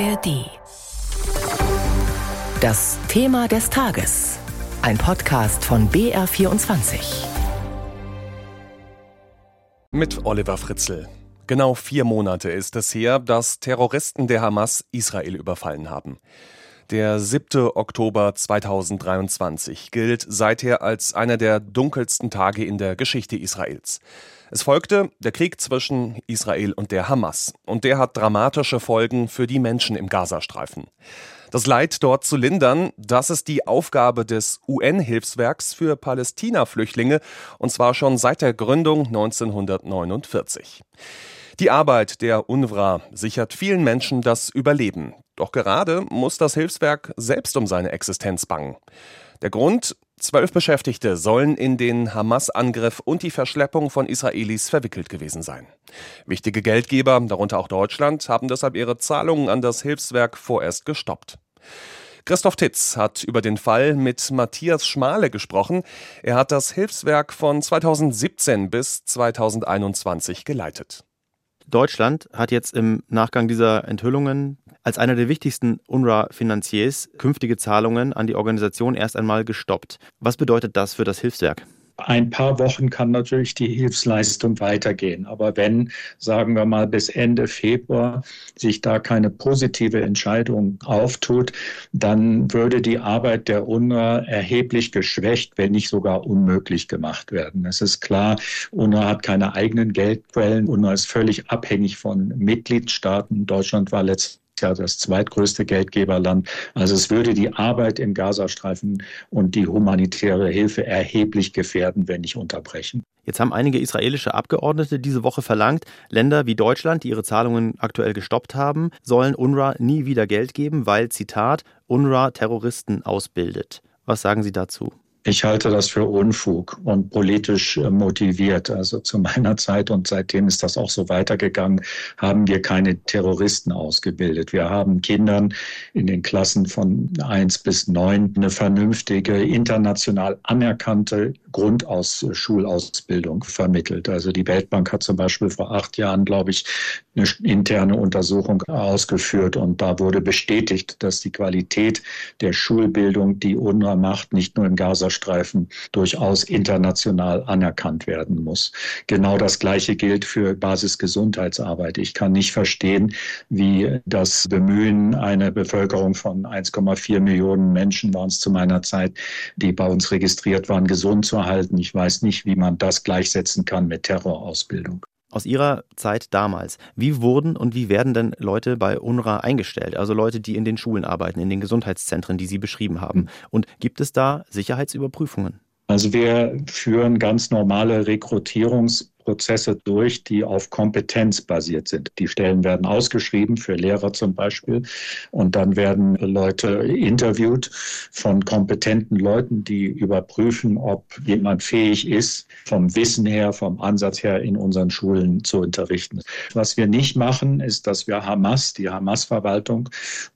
ARD. Das Thema des Tages. Ein Podcast von BR24. Mit Oliver Fritzl. Genau vier Monate ist es her, dass Terroristen der Hamas Israel überfallen haben. Der 7. Oktober 2023 gilt seither als einer der dunkelsten Tage in der Geschichte Israels. Es folgte der Krieg zwischen Israel und der Hamas. Und der hat dramatische Folgen für die Menschen im Gazastreifen. Das Leid dort zu lindern, das ist die Aufgabe des UN-Hilfswerks für Palästina-Flüchtlinge, und zwar schon seit der Gründung 1949. Die Arbeit der UNRWA sichert vielen Menschen das Überleben. Doch gerade muss das Hilfswerk selbst um seine Existenz bangen. Der Grund, Zwölf Beschäftigte sollen in den Hamas-Angriff und die Verschleppung von Israelis verwickelt gewesen sein. Wichtige Geldgeber, darunter auch Deutschland, haben deshalb ihre Zahlungen an das Hilfswerk vorerst gestoppt. Christoph Titz hat über den Fall mit Matthias Schmale gesprochen. Er hat das Hilfswerk von 2017 bis 2021 geleitet. Deutschland hat jetzt im Nachgang dieser Enthüllungen als einer der wichtigsten UNRWA-Finanziers künftige Zahlungen an die Organisation erst einmal gestoppt. Was bedeutet das für das Hilfswerk? Ein paar Wochen kann natürlich die Hilfsleistung weitergehen. Aber wenn, sagen wir mal, bis Ende Februar sich da keine positive Entscheidung auftut, dann würde die Arbeit der UNRWA erheblich geschwächt, wenn nicht sogar unmöglich gemacht werden. Es ist klar, UNRWA hat keine eigenen Geldquellen. UNRWA ist völlig abhängig von Mitgliedstaaten. Deutschland war letztes ja das zweitgrößte Geldgeberland. Also es würde die Arbeit im Gazastreifen und die humanitäre Hilfe erheblich gefährden, wenn nicht unterbrechen. Jetzt haben einige israelische Abgeordnete diese Woche verlangt, Länder wie Deutschland, die ihre Zahlungen aktuell gestoppt haben, sollen UNRWA nie wieder Geld geben, weil, Zitat, UNRWA Terroristen ausbildet. Was sagen Sie dazu? Ich halte das für Unfug und politisch äh, motiviert. Also zu meiner Zeit und seitdem ist das auch so weitergegangen, haben wir keine Terroristen ausgebildet. Wir haben Kindern in den Klassen von eins bis neun eine vernünftige, international anerkannte Grundschulausbildung vermittelt. Also die Weltbank hat zum Beispiel vor acht Jahren, glaube ich, eine interne Untersuchung ausgeführt und da wurde bestätigt, dass die Qualität der Schulbildung, die UNRWA macht, nicht nur im Gazastreifen durchaus international anerkannt werden muss. Genau das Gleiche gilt für Basisgesundheitsarbeit. Ich kann nicht verstehen, wie das Bemühen einer Bevölkerung von 1,4 Millionen Menschen waren es zu meiner Zeit, die bei uns registriert waren, gesund zu erhalten. Ich weiß nicht, wie man das gleichsetzen kann mit Terrorausbildung. Aus Ihrer Zeit damals, wie wurden und wie werden denn Leute bei UNRWA eingestellt? Also Leute, die in den Schulen arbeiten, in den Gesundheitszentren, die Sie beschrieben haben. Und gibt es da Sicherheitsüberprüfungen? Also wir führen ganz normale Rekrutierungs- Prozesse durch, die auf Kompetenz basiert sind. Die Stellen werden ausgeschrieben für Lehrer zum Beispiel und dann werden Leute interviewt von kompetenten Leuten, die überprüfen, ob jemand fähig ist, vom Wissen her, vom Ansatz her in unseren Schulen zu unterrichten. Was wir nicht machen, ist, dass wir Hamas, die Hamas-Verwaltung,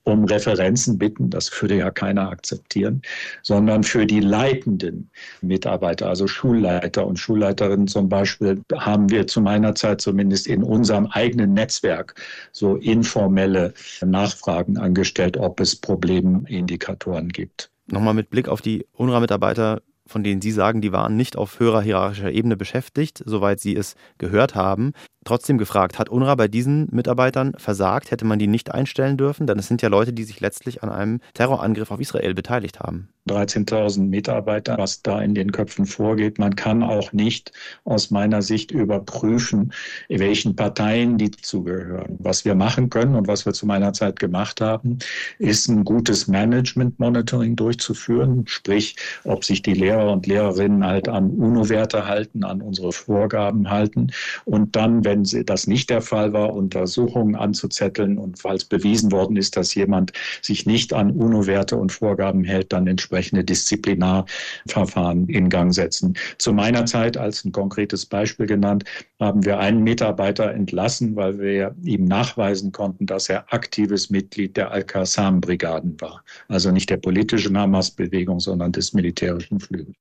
um Referenzen bitten, das würde ja keiner akzeptieren, sondern für die leitenden Mitarbeiter, also Schulleiter und Schulleiterinnen zum Beispiel, haben wir zu meiner Zeit zumindest in unserem eigenen Netzwerk so informelle Nachfragen angestellt, ob es Problemindikatoren gibt. Nochmal mit Blick auf die UNRWA-Mitarbeiter, von denen Sie sagen, die waren nicht auf höherer hierarchischer Ebene beschäftigt, soweit Sie es gehört haben. Trotzdem gefragt, hat UNRWA bei diesen Mitarbeitern versagt? Hätte man die nicht einstellen dürfen? Denn es sind ja Leute, die sich letztlich an einem Terrorangriff auf Israel beteiligt haben. 13.000 Mitarbeiter, was da in den Köpfen vorgeht. Man kann auch nicht aus meiner Sicht überprüfen, welchen Parteien die zugehören. Was wir machen können und was wir zu meiner Zeit gemacht haben, ist ein gutes Management-Monitoring durchzuführen, sprich, ob sich die Lehrer und Lehrerinnen halt an UNO-Werte halten, an unsere Vorgaben halten und dann, wenn das nicht der Fall war, Untersuchungen anzuzetteln und falls bewiesen worden ist, dass jemand sich nicht an UNO-Werte und Vorgaben hält, dann entsprechend entsprechende Disziplinarverfahren in Gang setzen. Zu meiner Zeit, als ein konkretes Beispiel genannt, haben wir einen Mitarbeiter entlassen, weil wir ihm nachweisen konnten, dass er aktives Mitglied der Al-Qassam-Brigaden war. Also nicht der politischen Hamas-Bewegung, sondern des militärischen Flügels.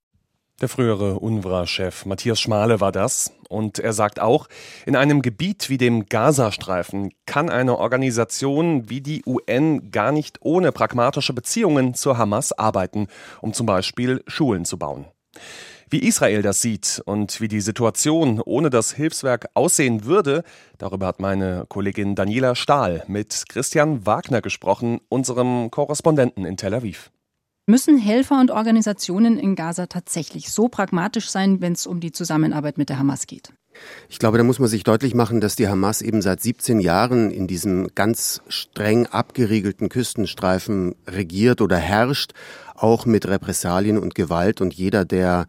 Der frühere UNRWA-Chef Matthias Schmale war das. Und er sagt auch, in einem Gebiet wie dem Gazastreifen kann eine Organisation wie die UN gar nicht ohne pragmatische Beziehungen zur Hamas arbeiten, um zum Beispiel Schulen zu bauen. Wie Israel das sieht und wie die Situation ohne das Hilfswerk aussehen würde, darüber hat meine Kollegin Daniela Stahl mit Christian Wagner gesprochen, unserem Korrespondenten in Tel Aviv. Müssen Helfer und Organisationen in Gaza tatsächlich so pragmatisch sein, wenn es um die Zusammenarbeit mit der Hamas geht? Ich glaube, da muss man sich deutlich machen, dass die Hamas eben seit 17 Jahren in diesem ganz streng abgeriegelten Küstenstreifen regiert oder herrscht, auch mit Repressalien und Gewalt. Und jeder, der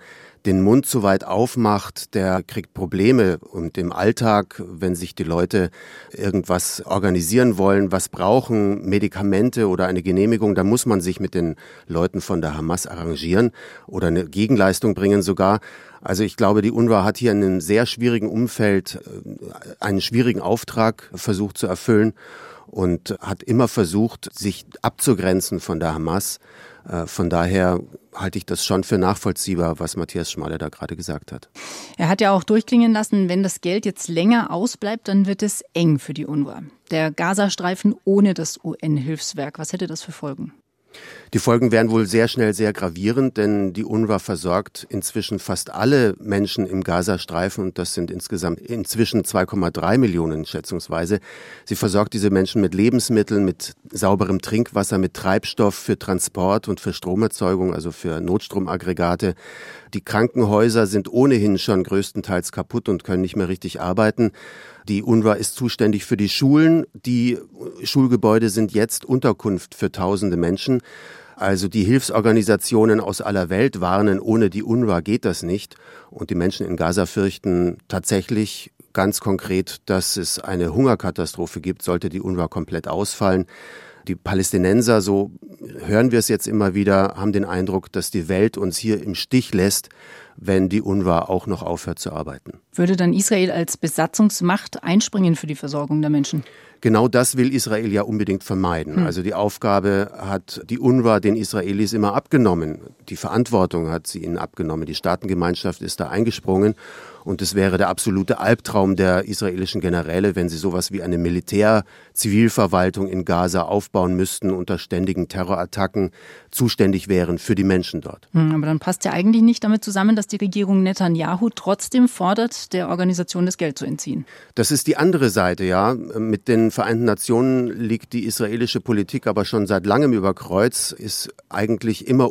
den Mund zu weit aufmacht, der kriegt Probleme. Und im Alltag, wenn sich die Leute irgendwas organisieren wollen, was brauchen, Medikamente oder eine Genehmigung, dann muss man sich mit den Leuten von der Hamas arrangieren oder eine Gegenleistung bringen sogar. Also ich glaube, die UNRWA hat hier in einem sehr schwierigen Umfeld äh, einen schwierigen Auftrag versucht zu erfüllen und hat immer versucht, sich abzugrenzen von der Hamas. Äh, von daher halte ich das schon für nachvollziehbar, was Matthias Schmaler da gerade gesagt hat. Er hat ja auch durchklingen lassen, wenn das Geld jetzt länger ausbleibt, dann wird es eng für die UNRWA. Der Gazastreifen ohne das UN-Hilfswerk, was hätte das für Folgen? Die Folgen wären wohl sehr schnell sehr gravierend, denn die UNRWA versorgt inzwischen fast alle Menschen im Gazastreifen und das sind insgesamt inzwischen 2,3 Millionen schätzungsweise. Sie versorgt diese Menschen mit Lebensmitteln, mit sauberem Trinkwasser, mit Treibstoff für Transport und für Stromerzeugung, also für Notstromaggregate. Die Krankenhäuser sind ohnehin schon größtenteils kaputt und können nicht mehr richtig arbeiten. Die UNRWA ist zuständig für die Schulen. Die Schulgebäude sind jetzt Unterkunft für tausende Menschen. Also die Hilfsorganisationen aus aller Welt warnen, ohne die UNRWA geht das nicht. Und die Menschen in Gaza fürchten tatsächlich ganz konkret, dass es eine Hungerkatastrophe gibt, sollte die UNRWA komplett ausfallen. Die Palästinenser, so hören wir es jetzt immer wieder, haben den Eindruck, dass die Welt uns hier im Stich lässt, wenn die UNRWA auch noch aufhört zu arbeiten. Würde dann Israel als Besatzungsmacht einspringen für die Versorgung der Menschen? Genau das will Israel ja unbedingt vermeiden. Hm. Also die Aufgabe hat die UNRWA den Israelis immer abgenommen. Die Verantwortung hat sie ihnen abgenommen. Die Staatengemeinschaft ist da eingesprungen. Und es wäre der absolute Albtraum der israelischen Generäle, wenn sie sowas wie eine Militär-Zivilverwaltung in Gaza aufbauen müssten, unter ständigen Terrorattacken zuständig wären für die Menschen dort. Hm, aber dann passt ja eigentlich nicht damit zusammen, dass die Regierung Netanyahu trotzdem fordert, der Organisation das Geld zu entziehen. Das ist die andere Seite, ja. Mit den Vereinten Nationen liegt die israelische Politik aber schon seit langem über Kreuz, ist eigentlich immer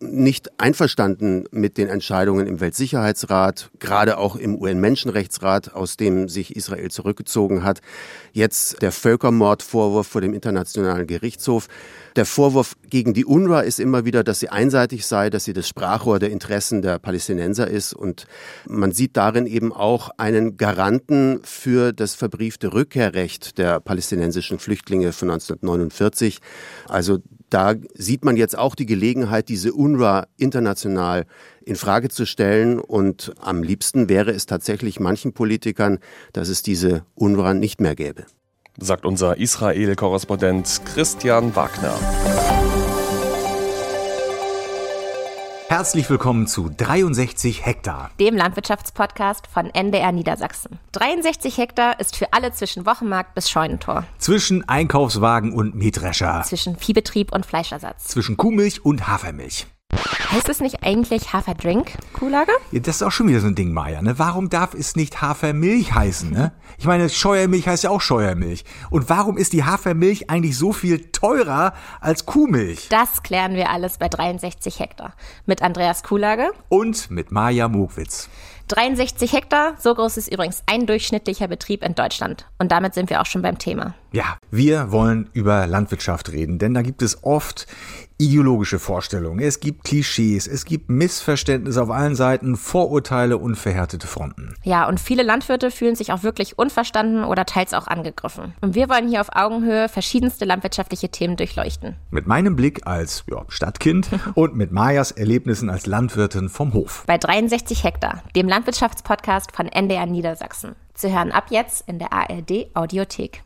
nicht einverstanden mit den Entscheidungen im Weltsicherheitsrat, gerade auch im UN-Menschenrechtsrat, aus dem sich Israel zurückgezogen hat. Jetzt der Völkermordvorwurf vor dem Internationalen Gerichtshof. Der Vorwurf gegen die UNRWA ist immer wieder, dass sie einseitig sei, dass sie das Sprachrohr der Interessen der Palästinenser ist. Und man sieht darin eben auch einen Garanten für das verbriefte Rückkehrrecht der palästinensischen Flüchtlinge von 1949. Also da sieht man jetzt auch die Gelegenheit, diese UNRWA international in Frage zu stellen. Und am liebsten wäre es tatsächlich manchen Politikern, dass es diese UNRWA nicht mehr gäbe. Sagt unser Israel-Korrespondent Christian Wagner. Herzlich willkommen zu 63 Hektar, dem Landwirtschaftspodcast von NDR Niedersachsen. 63 Hektar ist für alle zwischen Wochenmarkt bis Scheunentor. Zwischen Einkaufswagen und Mähdrescher. Zwischen Viehbetrieb und Fleischersatz. Zwischen Kuhmilch und Hafermilch. Heißt es nicht eigentlich Haferdrink, Kuhlage? Ja, das ist auch schon wieder so ein Ding, Maja. Ne? Warum darf es nicht Hafermilch heißen? Ne? Ich meine, Scheuermilch heißt ja auch Scheuermilch. Und warum ist die Hafermilch eigentlich so viel teurer als Kuhmilch? Das klären wir alles bei 63 Hektar. Mit Andreas Kuhlage. Und mit Maja Mogwitz. 63 Hektar, so groß ist übrigens ein durchschnittlicher Betrieb in Deutschland. Und damit sind wir auch schon beim Thema. Ja, wir wollen über Landwirtschaft reden, denn da gibt es oft ideologische Vorstellungen, es gibt Klischees, es gibt Missverständnisse auf allen Seiten, Vorurteile und verhärtete Fronten. Ja, und viele Landwirte fühlen sich auch wirklich unverstanden oder teils auch angegriffen. Und wir wollen hier auf Augenhöhe verschiedenste landwirtschaftliche Themen durchleuchten. Mit meinem Blick als ja, Stadtkind und mit Majas Erlebnissen als Landwirtin vom Hof. Bei 63 Hektar, dem Landwirtschaftspodcast von NDR Niedersachsen. Zu hören ab jetzt in der ARD Audiothek.